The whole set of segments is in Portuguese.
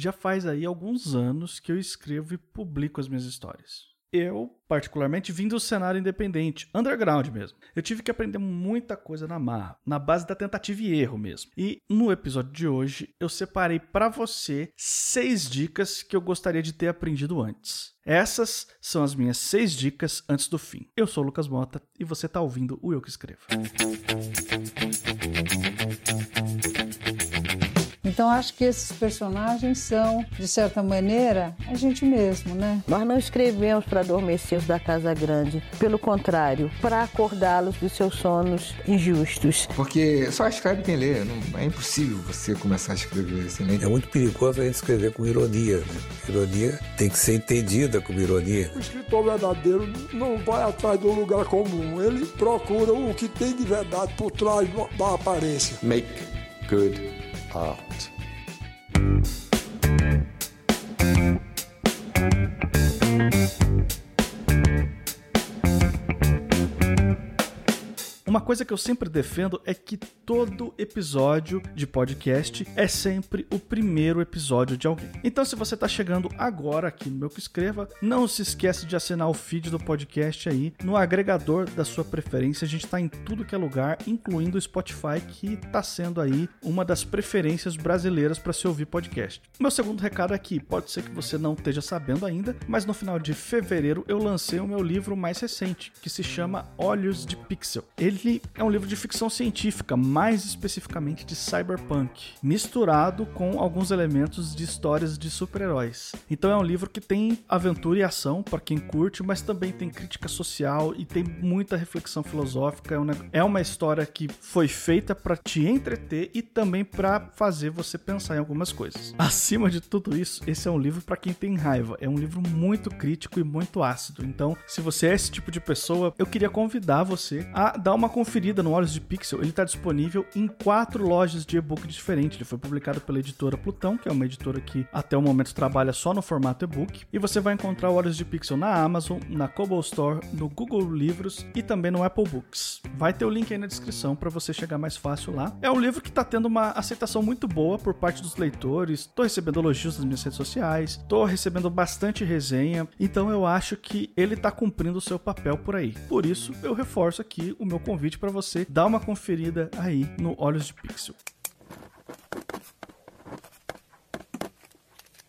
já faz aí alguns anos que eu escrevo e publico as minhas histórias. Eu, particularmente, vim do cenário independente, underground mesmo. Eu tive que aprender muita coisa na marra, na base da tentativa e erro mesmo. E no episódio de hoje, eu separei para você seis dicas que eu gostaria de ter aprendido antes. Essas são as minhas seis dicas antes do fim. Eu sou o Lucas Mota e você está ouvindo o Eu Que Escrevo. Então acho que esses personagens são, de certa maneira, a gente mesmo, né? Nós não escrevemos para adormecê-los da casa grande, pelo contrário, para acordá-los dos seus sonos injustos. Porque só escreve quem lê, não, é impossível você começar a escrever assim, né? É muito perigoso a gente escrever com ironia, né? Ironia tem que ser entendida como ironia. O escritor verdadeiro não vai atrás do lugar comum, ele procura o que tem de verdade por trás da aparência. Make good art. Bye. Uma coisa que eu sempre defendo é que todo episódio de podcast é sempre o primeiro episódio de alguém. Então, se você está chegando agora aqui no meu que escreva, não se esquece de assinar o feed do podcast aí no agregador da sua preferência. A gente está em tudo que é lugar, incluindo o Spotify, que está sendo aí uma das preferências brasileiras para se ouvir podcast. Meu segundo recado aqui, pode ser que você não esteja sabendo ainda, mas no final de fevereiro eu lancei o meu livro mais recente, que se chama Olhos de Pixel. Ele ele é um livro de ficção científica, mais especificamente de cyberpunk, misturado com alguns elementos de histórias de super-heróis. Então é um livro que tem aventura e ação para quem curte, mas também tem crítica social e tem muita reflexão filosófica. É uma história que foi feita para te entreter e também para fazer você pensar em algumas coisas. Acima de tudo isso, esse é um livro para quem tem raiva. É um livro muito crítico e muito ácido. Então, se você é esse tipo de pessoa, eu queria convidar você a dar uma conferida no Olhos de Pixel, ele está disponível em quatro lojas de e-book diferentes. Ele foi publicado pela editora Plutão, que é uma editora que até o momento trabalha só no formato e-book. E você vai encontrar o Olhos de Pixel na Amazon, na Kobo Store, no Google Livros e também no Apple Books. Vai ter o link aí na descrição para você chegar mais fácil lá. É um livro que está tendo uma aceitação muito boa por parte dos leitores. Estou recebendo elogios nas minhas redes sociais, estou recebendo bastante resenha, então eu acho que ele está cumprindo o seu papel por aí. Por isso, eu reforço aqui o meu convite convite para você dar uma conferida aí no Olhos de Pixel.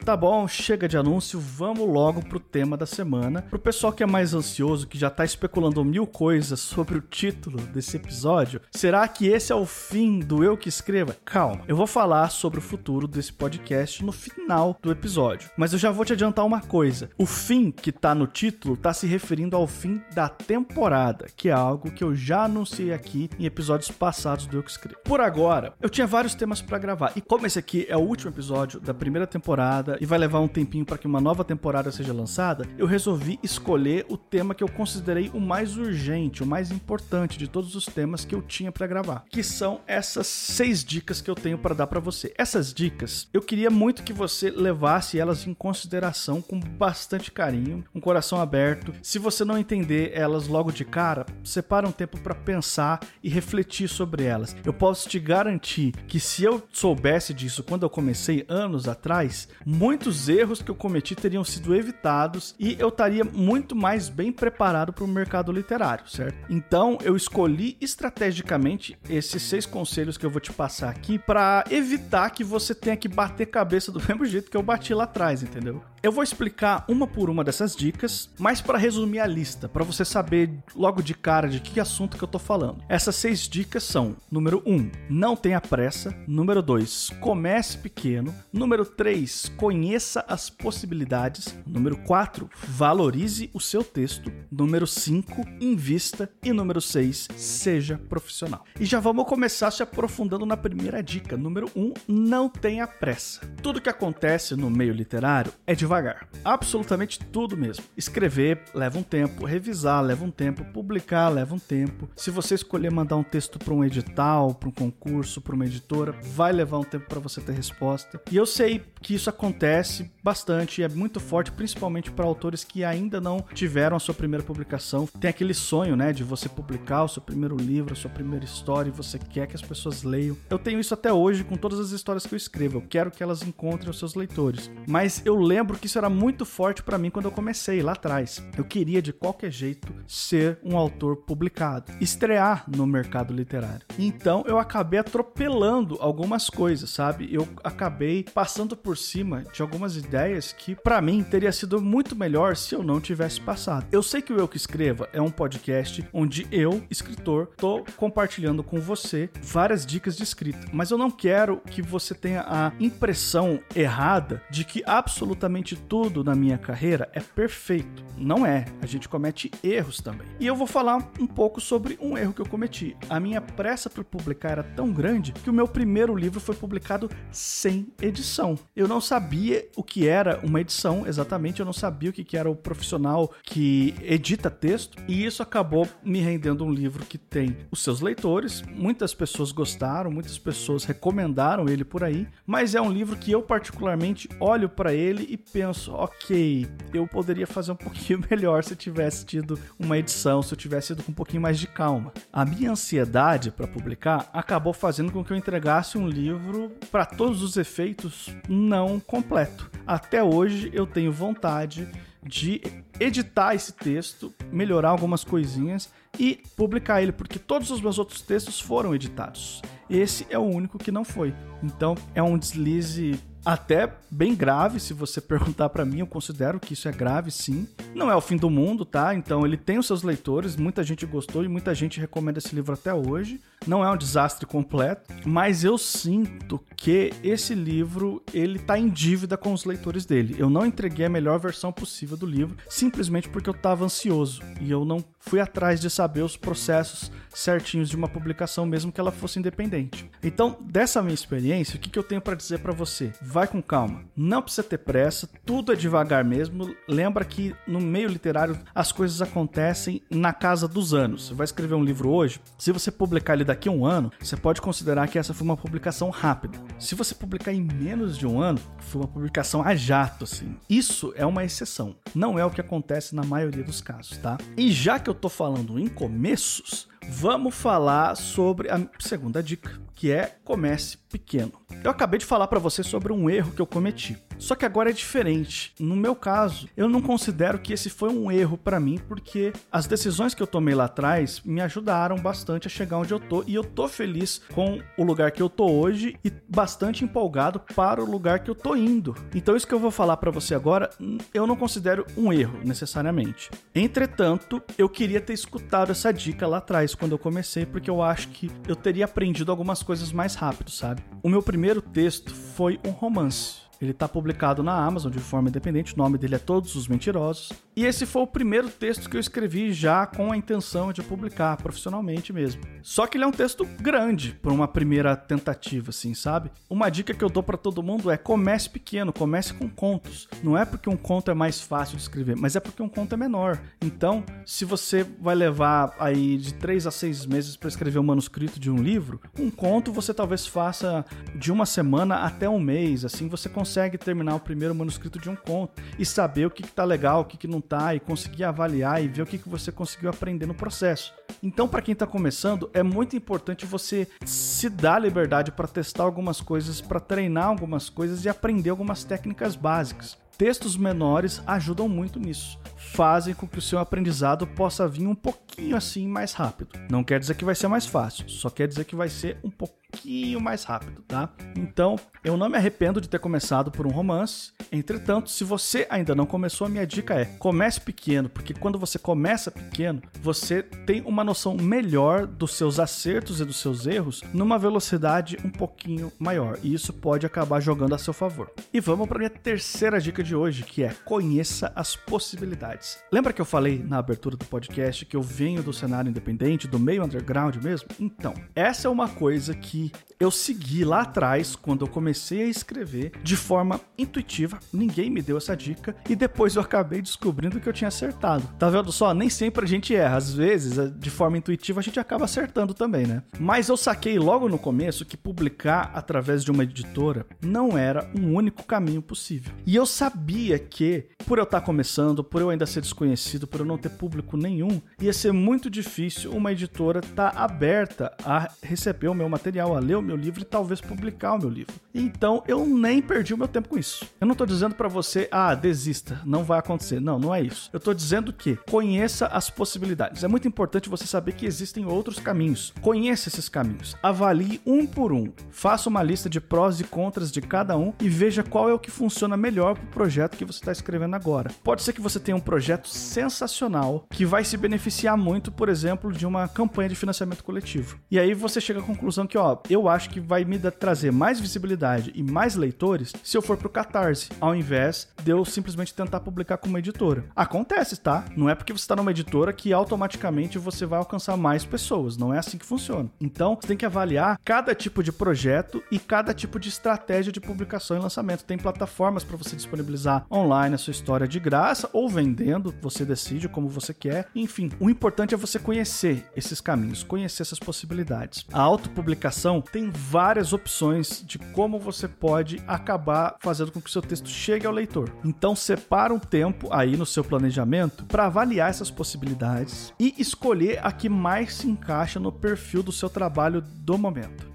Tá bom, chega de anúncio, vamos logo pro tema da semana. Pro pessoal que é mais ansioso, que já tá especulando mil coisas sobre o título desse episódio, será que esse é o fim do eu que escreva? Calma, eu vou falar sobre o futuro desse podcast no final do episódio. Mas eu já vou te adiantar uma coisa: o fim que tá no título tá se referindo ao fim da temporada, que é algo que eu já anunciei aqui em episódios passados do eu que escrevo. Por agora, eu tinha vários temas para gravar, e como esse aqui é o último episódio da primeira temporada, temporada e vai levar um tempinho para que uma nova temporada seja lançada, eu resolvi escolher o tema que eu considerei o mais urgente, o mais importante de todos os temas que eu tinha para gravar, que são essas seis dicas que eu tenho para dar para você. Essas dicas, eu queria muito que você levasse elas em consideração com bastante carinho, um coração aberto. Se você não entender elas logo de cara, separa um tempo para pensar e refletir sobre elas. Eu posso te garantir que se eu soubesse disso quando eu comecei anos atrás, muitos erros que eu cometi teriam sido evitados e eu estaria muito mais bem preparado para o mercado literário, certo? Então eu escolhi estrategicamente esses seis conselhos que eu vou te passar aqui para evitar que você tenha que bater cabeça do mesmo jeito que eu bati lá atrás, entendeu? Eu vou explicar uma por uma dessas dicas, mas para resumir a lista, para você saber logo de cara de que assunto que eu tô falando. Essas seis dicas são: número 1, um, não tenha pressa. Número 2, comece pequeno. Número 3, conheça as possibilidades. Número 4, valorize o seu texto. Número 5, invista. E número 6, seja profissional. E já vamos começar se aprofundando na primeira dica. Número 1, um, não tenha pressa. Tudo que acontece no meio literário é de devagar. Absolutamente tudo mesmo. Escrever leva um tempo, revisar leva um tempo, publicar leva um tempo. Se você escolher mandar um texto para um edital, para um concurso, para uma editora, vai levar um tempo para você ter resposta. E eu sei que isso acontece bastante, é muito forte, principalmente para autores que ainda não tiveram a sua primeira publicação. Tem aquele sonho, né, de você publicar o seu primeiro livro, a sua primeira história, e você quer que as pessoas leiam. Eu tenho isso até hoje com todas as histórias que eu escrevo. Eu quero que elas encontrem os seus leitores. Mas eu lembro que isso era muito forte para mim quando eu comecei lá atrás. Eu queria de qualquer jeito ser um autor publicado, estrear no mercado literário. Então eu acabei atropelando algumas coisas, sabe? Eu acabei passando por cima de algumas ideias que para mim teria sido muito melhor se eu não tivesse passado. Eu sei que o Eu que escreva é um podcast onde eu, escritor, tô compartilhando com você várias dicas de escrita, mas eu não quero que você tenha a impressão errada de que absolutamente tudo na minha carreira é perfeito. Não é. A gente comete erros também. E eu vou falar um pouco sobre um erro que eu cometi. A minha pressa para publicar era tão grande que o meu primeiro livro foi publicado sem edição. Eu não sabia o que era uma edição exatamente, eu não sabia o que era o profissional que edita texto, e isso acabou me rendendo um livro que tem os seus leitores. Muitas pessoas gostaram, muitas pessoas recomendaram ele por aí, mas é um livro que eu particularmente olho para ele e penso, ok, eu poderia fazer um pouquinho melhor se eu tivesse tido uma edição, se eu tivesse ido com um pouquinho mais de calma. A minha ansiedade para publicar acabou fazendo com que eu entregasse um livro para todos os efeitos não completo. Até hoje eu tenho vontade de editar esse texto, melhorar algumas coisinhas e publicar ele, porque todos os meus outros textos foram editados. Esse é o único que não foi. Então é um deslize até bem grave, se você perguntar para mim, eu considero que isso é grave, sim. Não é o fim do mundo, tá? Então ele tem os seus leitores, muita gente gostou e muita gente recomenda esse livro até hoje. Não é um desastre completo, mas eu sinto que esse livro ele tá em dívida com os leitores dele. Eu não entreguei a melhor versão possível do livro, simplesmente porque eu tava ansioso e eu não fui atrás de saber os processos certinhos de uma publicação, mesmo que ela fosse independente. Então, dessa minha experiência, o que, que eu tenho para dizer para você? Vai com calma, não precisa ter pressa, tudo é devagar mesmo. Lembra que no meio literário as coisas acontecem na casa dos anos. Você vai escrever um livro hoje, se você publicar ele daqui a um ano, você pode considerar que essa foi uma publicação rápida. Se você publicar em menos de um ano, foi uma publicação a jato, assim. Isso é uma exceção, não é o que acontece na maioria dos casos, tá? E já que eu tô falando em começos, vamos falar sobre a segunda dica, que é comece pequeno. Eu acabei de falar para você sobre um erro que eu cometi. Só que agora é diferente. No meu caso, eu não considero que esse foi um erro para mim, porque as decisões que eu tomei lá atrás me ajudaram bastante a chegar onde eu tô e eu tô feliz com o lugar que eu tô hoje e bastante empolgado para o lugar que eu tô indo. Então isso que eu vou falar para você agora, eu não considero um erro necessariamente. Entretanto, eu queria ter escutado essa dica lá atrás quando eu comecei, porque eu acho que eu teria aprendido algumas coisas mais rápido, sabe? O meu primeiro texto foi um romance. Ele está publicado na Amazon de forma independente, o nome dele é Todos os Mentirosos. E esse foi o primeiro texto que eu escrevi já com a intenção de publicar profissionalmente mesmo. Só que ele é um texto grande para uma primeira tentativa, assim, sabe? Uma dica que eu dou para todo mundo é comece pequeno, comece com contos. Não é porque um conto é mais fácil de escrever, mas é porque um conto é menor. Então, se você vai levar aí de 3 a 6 meses para escrever o um manuscrito de um livro, um conto você talvez faça de uma semana até um mês, assim você consegue consegue terminar o primeiro manuscrito de um conto e saber o que, está legal, o que, que não está, e conseguir avaliar e ver o que, que você conseguiu aprender no processo. Então, para quem está começando, é muito importante você se dar liberdade para testar algumas coisas, para treinar algumas coisas e aprender algumas técnicas básicas. Textos menores ajudam muito nisso. Fazem com que o seu aprendizado possa vir um pouquinho assim mais rápido. Não quer dizer que vai ser mais fácil, só quer dizer que vai ser um pouco pouquinho mais rápido, tá? Então, eu não me arrependo de ter começado por um romance. Entretanto, se você ainda não começou, a minha dica é: comece pequeno, porque quando você começa pequeno, você tem uma noção melhor dos seus acertos e dos seus erros numa velocidade um pouquinho maior, e isso pode acabar jogando a seu favor. E vamos para minha terceira dica de de hoje, que é conheça as possibilidades. Lembra que eu falei na abertura do podcast que eu venho do cenário independente, do meio underground mesmo? Então, essa é uma coisa que eu segui lá atrás quando eu comecei a escrever de forma intuitiva. Ninguém me deu essa dica e depois eu acabei descobrindo que eu tinha acertado. Tá vendo só? Nem sempre a gente erra. Às vezes, de forma intuitiva, a gente acaba acertando também, né? Mas eu saquei logo no começo que publicar através de uma editora não era um único caminho possível. E eu sabia que, por eu estar começando, por eu ainda ser desconhecido, por eu não ter público nenhum, ia ser muito difícil uma editora estar tá aberta a receber o meu material, a ler o meu livro e talvez publicar o meu livro. Então eu nem perdi o meu tempo com isso. Eu não estou dizendo para você, ah, desista, não vai acontecer. Não, não é isso. Eu estou dizendo que conheça as possibilidades. É muito importante você saber que existem outros caminhos. Conheça esses caminhos. Avalie um por um. Faça uma lista de prós e contras de cada um e veja qual é o que funciona melhor para o projeto que você está escrevendo agora. Pode ser que você tenha um projeto sensacional que vai se beneficiar muito, por exemplo, de uma campanha de financiamento coletivo. E aí você chega à conclusão que, ó, eu acho que vai me trazer mais visibilidade e mais leitores se eu for pro Catarse, ao invés de eu simplesmente tentar publicar com uma editora. Acontece, tá? Não é porque você está numa editora que automaticamente você vai alcançar mais pessoas. Não é assim que funciona. Então, você tem que avaliar cada tipo de projeto e cada tipo de estratégia de publicação e lançamento. Tem plataformas para você disponibilizar online a sua história de graça ou vendendo, você decide como você quer. Enfim, o importante é você conhecer esses caminhos, conhecer essas possibilidades. A autopublicação tem várias opções de como você pode acabar fazendo com que o seu texto chegue ao leitor. Então separa um tempo aí no seu planejamento para avaliar essas possibilidades e escolher a que mais se encaixa no perfil do seu trabalho do momento.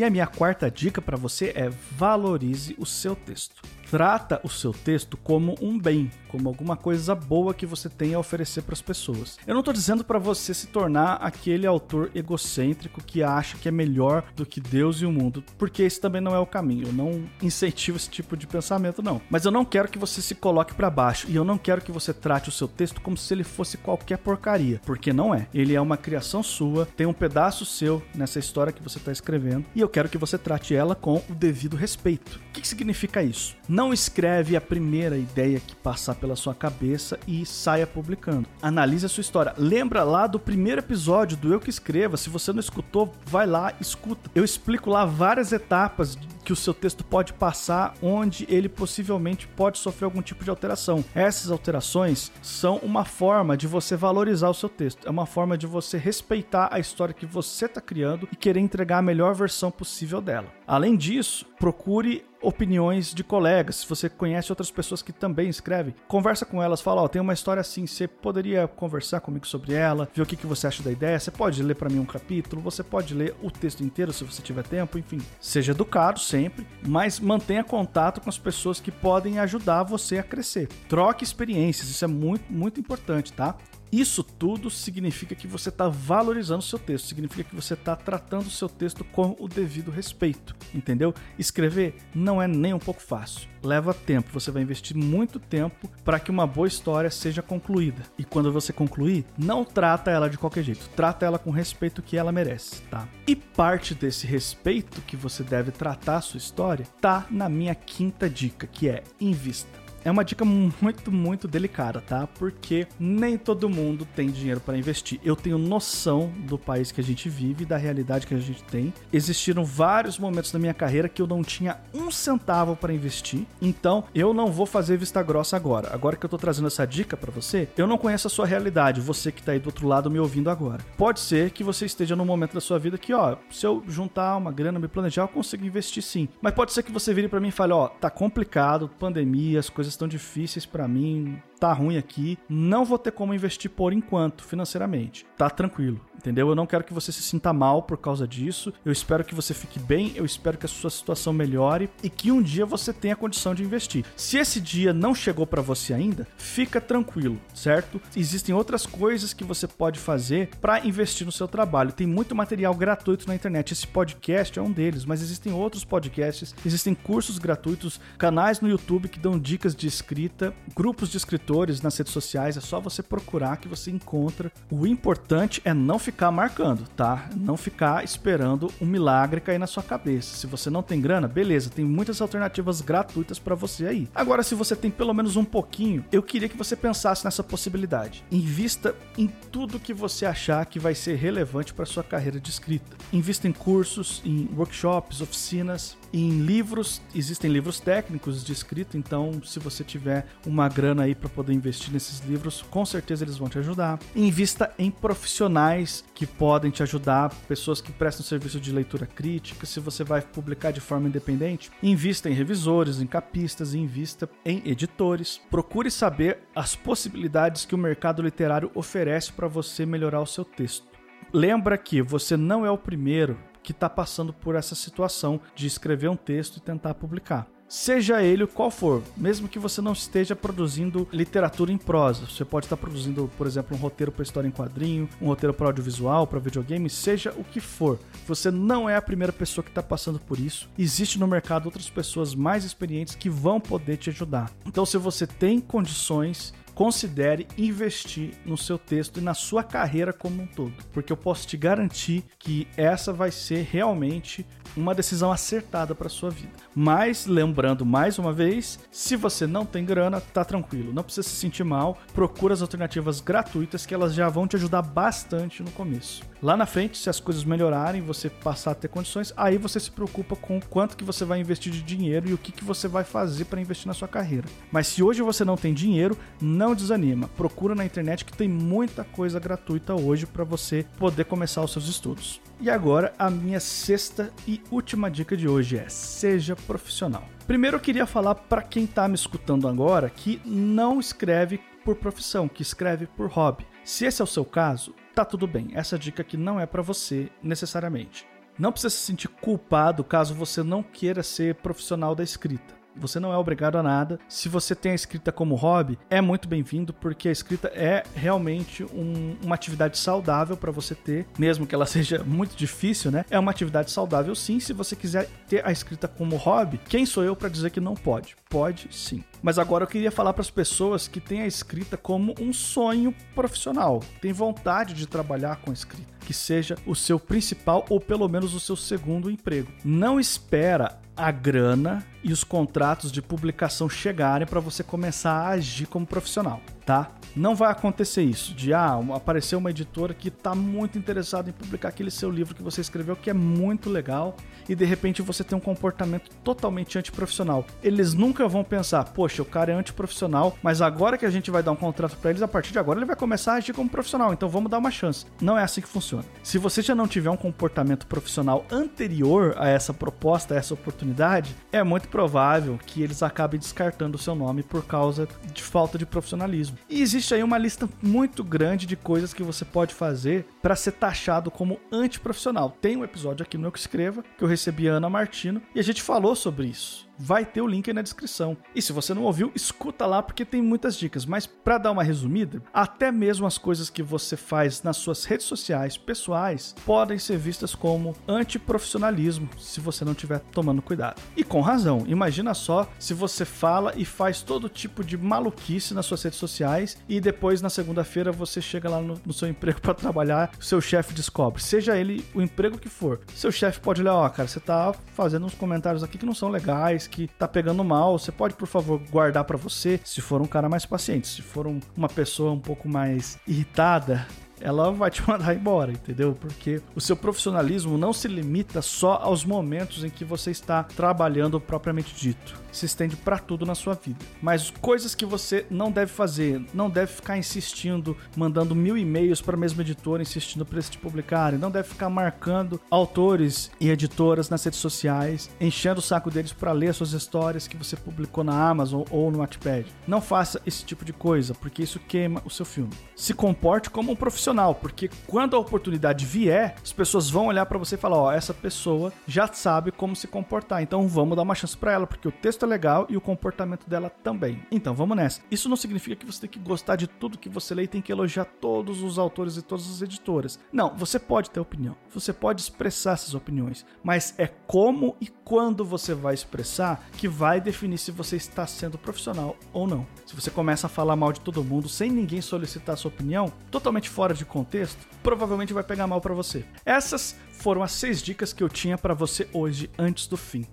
E a minha quarta dica para você é valorize o seu texto. Trata o seu texto como um bem, como alguma coisa boa que você tem a oferecer para as pessoas. Eu não estou dizendo para você se tornar aquele autor egocêntrico que acha que é melhor do que Deus e o mundo, porque esse também não é o caminho. Eu não incentivo esse tipo de pensamento, não. Mas eu não quero que você se coloque para baixo e eu não quero que você trate o seu texto como se ele fosse qualquer porcaria, porque não é. Ele é uma criação sua, tem um pedaço seu nessa história que você está escrevendo e eu quero que você trate ela com o devido respeito. O que, significa isso? Não escreve a primeira ideia que passar pela sua cabeça e saia publicando. Analise a sua história. Lembra lá do primeiro episódio do Eu Que Escreva. Se você não escutou, vai lá, escuta. Eu explico lá várias etapas que o seu texto pode passar, onde ele possivelmente pode sofrer algum tipo de alteração. Essas alterações são uma forma de você valorizar o seu texto, é uma forma de você respeitar a história que você está criando e querer entregar a melhor versão possível dela. Além disso, procure opiniões de colegas. Se você conhece outras pessoas que também escrevem, conversa com elas, fala, ó, oh, tem uma história assim, você poderia conversar comigo sobre ela, ver o que, que você acha da ideia, você pode ler para mim um capítulo, você pode ler o texto inteiro se você tiver tempo, enfim. Seja educado sempre, mas mantenha contato com as pessoas que podem ajudar você a crescer. Troque experiências, isso é muito, muito importante, tá? Isso tudo significa que você está valorizando o seu texto, significa que você está tratando o seu texto com o devido respeito, entendeu? Escrever não é nem um pouco fácil, leva tempo, você vai investir muito tempo para que uma boa história seja concluída. E quando você concluir, não trata ela de qualquer jeito, trata ela com o respeito que ela merece, tá? E parte desse respeito que você deve tratar a sua história tá na minha quinta dica, que é invista é uma dica muito, muito delicada, tá? Porque nem todo mundo tem dinheiro para investir. Eu tenho noção do país que a gente vive, da realidade que a gente tem. Existiram vários momentos da minha carreira que eu não tinha um centavo para investir. Então, eu não vou fazer vista grossa agora. Agora que eu tô trazendo essa dica para você, eu não conheço a sua realidade, você que tá aí do outro lado me ouvindo agora. Pode ser que você esteja num momento da sua vida que, ó, se eu juntar uma grana, me planejar, eu consigo investir sim. Mas pode ser que você vire para mim e fale, ó, tá complicado, pandemia, as coisas estão difíceis para mim, tá ruim aqui, não vou ter como investir por enquanto, financeiramente. Tá tranquilo, entendeu? Eu não quero que você se sinta mal por causa disso. Eu espero que você fique bem, eu espero que a sua situação melhore e que um dia você tenha condição de investir. Se esse dia não chegou para você ainda, fica tranquilo, certo? Existem outras coisas que você pode fazer para investir no seu trabalho. Tem muito material gratuito na internet. Esse podcast é um deles, mas existem outros podcasts, existem cursos gratuitos, canais no YouTube que dão dicas de escrita, grupos de escritores leitores nas redes sociais, é só você procurar que você encontra. O importante é não ficar marcando, tá? Não ficar esperando um milagre cair na sua cabeça. Se você não tem grana, beleza, tem muitas alternativas gratuitas para você aí. Agora, se você tem pelo menos um pouquinho, eu queria que você pensasse nessa possibilidade. Invista em tudo que você achar que vai ser relevante para sua carreira de escrita. Invista em cursos, em workshops, oficinas, em livros, existem livros técnicos de escrita, então se você tiver uma grana aí para poder investir nesses livros, com certeza eles vão te ajudar. Invista em profissionais que podem te ajudar, pessoas que prestam serviço de leitura crítica, se você vai publicar de forma independente, invista em revisores, em capistas, invista em editores. Procure saber as possibilidades que o mercado literário oferece para você melhorar o seu texto. Lembra que você não é o primeiro que está passando por essa situação de escrever um texto e tentar publicar. Seja ele qual for, mesmo que você não esteja produzindo literatura em prosa, você pode estar produzindo, por exemplo, um roteiro para história em quadrinho, um roteiro para audiovisual, para videogame, seja o que for. Você não é a primeira pessoa que está passando por isso. Existe no mercado outras pessoas mais experientes que vão poder te ajudar. Então, se você tem condições considere investir no seu texto e na sua carreira como um todo, porque eu posso te garantir que essa vai ser realmente uma decisão acertada para sua vida. Mas lembrando mais uma vez, se você não tem grana, tá tranquilo, não precisa se sentir mal, procura as alternativas gratuitas que elas já vão te ajudar bastante no começo. Lá na frente, se as coisas melhorarem, você passar a ter condições, aí você se preocupa com quanto que você vai investir de dinheiro e o que, que você vai fazer para investir na sua carreira. Mas se hoje você não tem dinheiro, não desanima. Procura na internet que tem muita coisa gratuita hoje para você poder começar os seus estudos. E agora a minha sexta e última dica de hoje é: seja profissional. Primeiro eu queria falar para quem está me escutando agora que não escreve por profissão, que escreve por hobby. Se esse é o seu caso, tá tudo bem. Essa dica aqui não é para você necessariamente. Não precisa se sentir culpado caso você não queira ser profissional da escrita. Você não é obrigado a nada. Se você tem a escrita como hobby, é muito bem-vindo, porque a escrita é realmente um, uma atividade saudável para você ter, mesmo que ela seja muito difícil, né? É uma atividade saudável sim, se você quiser ter a escrita como hobby. Quem sou eu para dizer que não pode? Pode sim. Mas agora eu queria falar para as pessoas que têm a escrita como um sonho profissional, tem vontade de trabalhar com a escrita, que seja o seu principal ou pelo menos o seu segundo emprego. Não espera a grana e os contratos de publicação chegarem para você começar a agir como profissional, tá? Não vai acontecer isso, de ah, aparecer uma editora que está muito interessada em publicar aquele seu livro que você escreveu, que é muito legal, e de repente você tem um comportamento totalmente antiprofissional. Eles nunca vão pensar, poxa, o cara é antiprofissional, mas agora que a gente vai dar um contrato para eles, a partir de agora ele vai começar a agir como profissional, então vamos dar uma chance. Não é assim que funciona. Se você já não tiver um comportamento profissional anterior a essa proposta, a essa oportunidade, é muito provável que eles acabem descartando o seu nome por causa de falta de profissionalismo. E existe aí uma lista muito grande de coisas que você pode fazer para ser taxado como antiprofissional. Tem um episódio aqui no Eu Que Escreva que eu recebi a Ana Martino e a gente falou sobre isso vai ter o link aí na descrição. E se você não ouviu, escuta lá porque tem muitas dicas. Mas para dar uma resumida, até mesmo as coisas que você faz nas suas redes sociais pessoais podem ser vistas como antiprofissionalismo se você não estiver tomando cuidado. E com razão. Imagina só se você fala e faz todo tipo de maluquice nas suas redes sociais e depois na segunda-feira você chega lá no, no seu emprego para trabalhar, seu chefe descobre, seja ele o emprego que for. Seu chefe pode olhar, ó, oh, cara, você tá fazendo uns comentários aqui que não são legais, que tá pegando mal, você pode, por favor, guardar para você, se for um cara mais paciente. Se for um, uma pessoa um pouco mais irritada, ela vai te mandar embora, entendeu? Porque o seu profissionalismo não se limita só aos momentos em que você está trabalhando propriamente dito se estende para tudo na sua vida. Mas coisas que você não deve fazer, não deve ficar insistindo, mandando mil e-mails para a mesma editora insistindo para eles te publicarem, não deve ficar marcando autores e editoras nas redes sociais, enchendo o saco deles para ler suas histórias que você publicou na Amazon ou no Wattpad. Não faça esse tipo de coisa, porque isso queima o seu filme. Se comporte como um profissional porque quando a oportunidade vier, as pessoas vão olhar para você e falar: ó, essa pessoa já sabe como se comportar, então vamos dar uma chance para ela, porque o texto é legal e o comportamento dela também. Então vamos nessa. Isso não significa que você tem que gostar de tudo que você lê e tem que elogiar todos os autores e todas as editoras. Não, você pode ter opinião, você pode expressar essas opiniões, mas é como e quando você vai expressar que vai definir se você está sendo profissional ou não. Se você começa a falar mal de todo mundo sem ninguém solicitar sua opinião, totalmente fora de contexto, provavelmente vai pegar mal para você. Essas foram as seis dicas que eu tinha para você hoje antes do fim.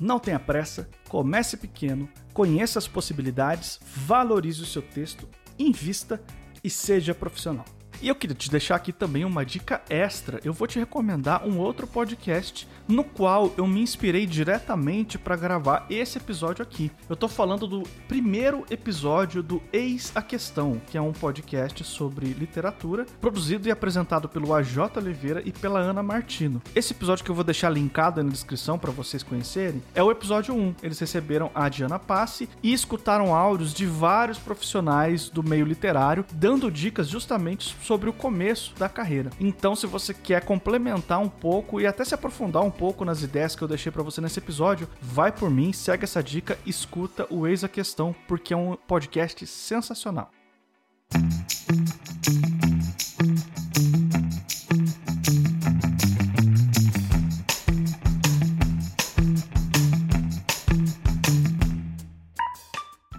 Não tenha pressa, comece pequeno, conheça as possibilidades, valorize o seu texto, invista e seja profissional. E eu queria te deixar aqui também uma dica extra. Eu vou te recomendar um outro podcast no qual eu me inspirei diretamente para gravar esse episódio aqui. Eu tô falando do primeiro episódio do Eis a Questão, que é um podcast sobre literatura, produzido e apresentado pelo AJ Oliveira e pela Ana Martino. Esse episódio que eu vou deixar linkado na descrição para vocês conhecerem é o episódio 1. Eles receberam a Diana Passe e escutaram áudios de vários profissionais do meio literário, dando dicas justamente sobre o começo da carreira. Então, se você quer complementar um pouco e até se aprofundar um pouco nas ideias que eu deixei para você nesse episódio, vai por mim, segue essa dica, escuta o Eis a Questão, porque é um podcast sensacional.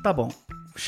Tá bom,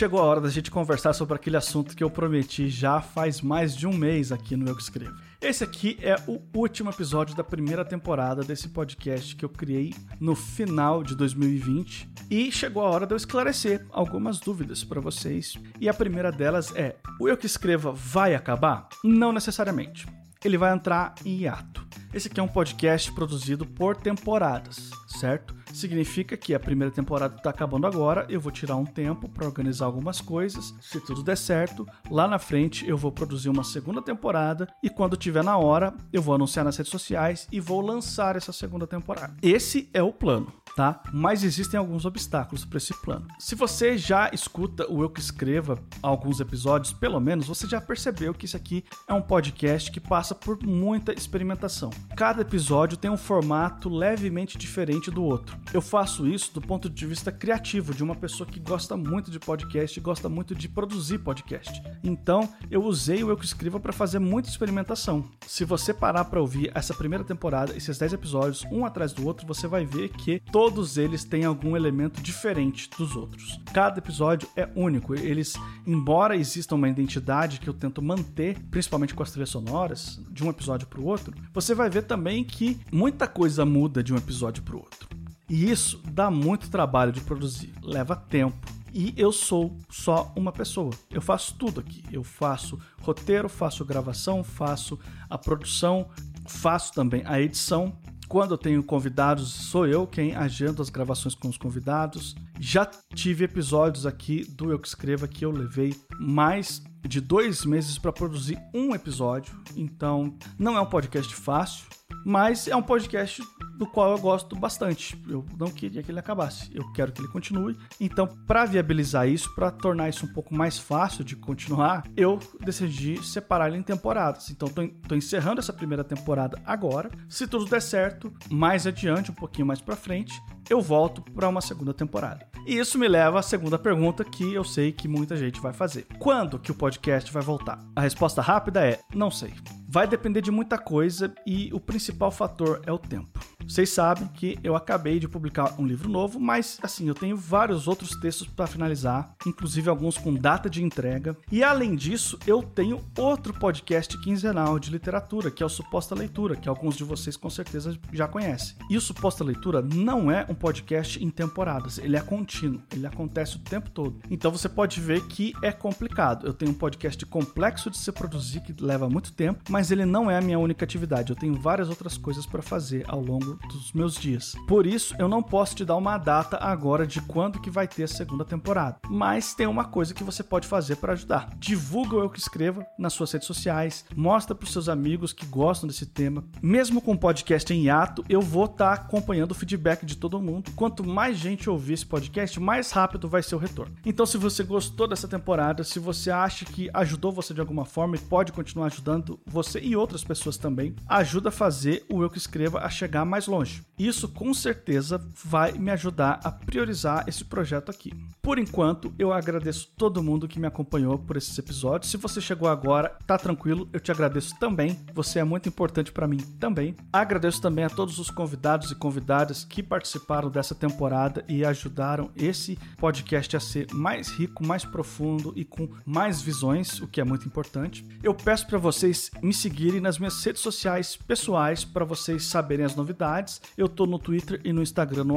chegou a hora da gente conversar sobre aquele assunto que eu prometi já faz mais de um mês aqui no Eu Que Escrevo. Esse aqui é o último episódio da primeira temporada desse podcast que eu criei no final de 2020 e chegou a hora de eu esclarecer algumas dúvidas para vocês. E a primeira delas é: o Eu Que Escreva vai acabar? Não necessariamente. Ele vai entrar em hiato. Esse aqui é um podcast produzido por temporadas, certo? Significa que a primeira temporada está acabando agora, eu vou tirar um tempo para organizar algumas coisas. Se tudo der certo, lá na frente eu vou produzir uma segunda temporada e quando tiver na hora, eu vou anunciar nas redes sociais e vou lançar essa segunda temporada. Esse é o plano tá? Mas existem alguns obstáculos para esse plano. Se você já escuta o Eu Que Escreva alguns episódios, pelo menos você já percebeu que isso aqui é um podcast que passa por muita experimentação. Cada episódio tem um formato levemente diferente do outro. Eu faço isso do ponto de vista criativo, de uma pessoa que gosta muito de podcast e gosta muito de produzir podcast. Então, eu usei o Eu Que Escreva para fazer muita experimentação. Se você parar para ouvir essa primeira temporada, esses 10 episódios, um atrás do outro, você vai ver que todos eles têm algum elemento diferente dos outros. Cada episódio é único. Eles, embora exista uma identidade que eu tento manter, principalmente com as trilhas sonoras, de um episódio para o outro, você vai ver também que muita coisa muda de um episódio para o outro. E isso dá muito trabalho de produzir, leva tempo. E eu sou só uma pessoa. Eu faço tudo aqui. Eu faço roteiro, faço gravação, faço a produção, faço também a edição quando eu tenho convidados, sou eu quem agenda as gravações com os convidados. Já tive episódios aqui do Eu Que Escreva que eu levei mais de dois meses para produzir um episódio. Então, não é um podcast fácil, mas é um podcast do qual eu gosto bastante. Eu não queria que ele acabasse, eu quero que ele continue. Então, para viabilizar isso, para tornar isso um pouco mais fácil de continuar, eu decidi separar ele em temporadas. Então, estou encerrando essa primeira temporada agora. Se tudo der certo, mais adiante, um pouquinho mais para frente, eu volto para uma segunda temporada. E isso me leva à segunda pergunta que eu sei que muita gente vai fazer. Quando que o podcast vai voltar? A resposta rápida é: não sei. Vai depender de muita coisa e o principal fator é o tempo. Vocês sabem que eu acabei de publicar um livro novo, mas assim, eu tenho vários outros textos para finalizar, inclusive alguns com data de entrega. E além disso, eu tenho outro podcast quinzenal de literatura, que é o Suposta Leitura, que alguns de vocês com certeza já conhecem. E o Suposta Leitura não é um podcast em temporadas, ele é contínuo, ele acontece o tempo todo. Então você pode ver que é complicado. Eu tenho um podcast complexo de se produzir, que leva muito tempo, mas ele não é a minha única atividade. Eu tenho várias outras coisas para fazer ao longo dos meus dias. Por isso, eu não posso te dar uma data agora de quando que vai ter a segunda temporada. Mas tem uma coisa que você pode fazer para ajudar. Divulga o Eu Que Escreva nas suas redes sociais, mostra para os seus amigos que gostam desse tema. Mesmo com podcast em hiato, eu vou estar tá acompanhando o feedback de todo mundo. Quanto mais gente ouvir esse podcast, mais rápido vai ser o retorno. Então, se você gostou dessa temporada, se você acha que ajudou você de alguma forma e pode continuar ajudando você e outras pessoas também, ajuda a fazer o Eu Que Escreva a chegar mais longe. Isso com certeza vai me ajudar a priorizar esse projeto aqui. Por enquanto, eu agradeço todo mundo que me acompanhou por esses episódios. Se você chegou agora, tá tranquilo, eu te agradeço também. Você é muito importante para mim também. Agradeço também a todos os convidados e convidadas que participaram dessa temporada e ajudaram esse podcast a ser mais rico, mais profundo e com mais visões, o que é muito importante. Eu peço para vocês me seguirem nas minhas redes sociais pessoais para vocês saberem as novidades. Eu tô no Twitter e no Instagram no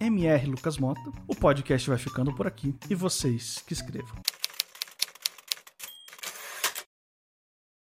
mrlucasmota. O podcast vai ficando por aqui e vocês que escrevam.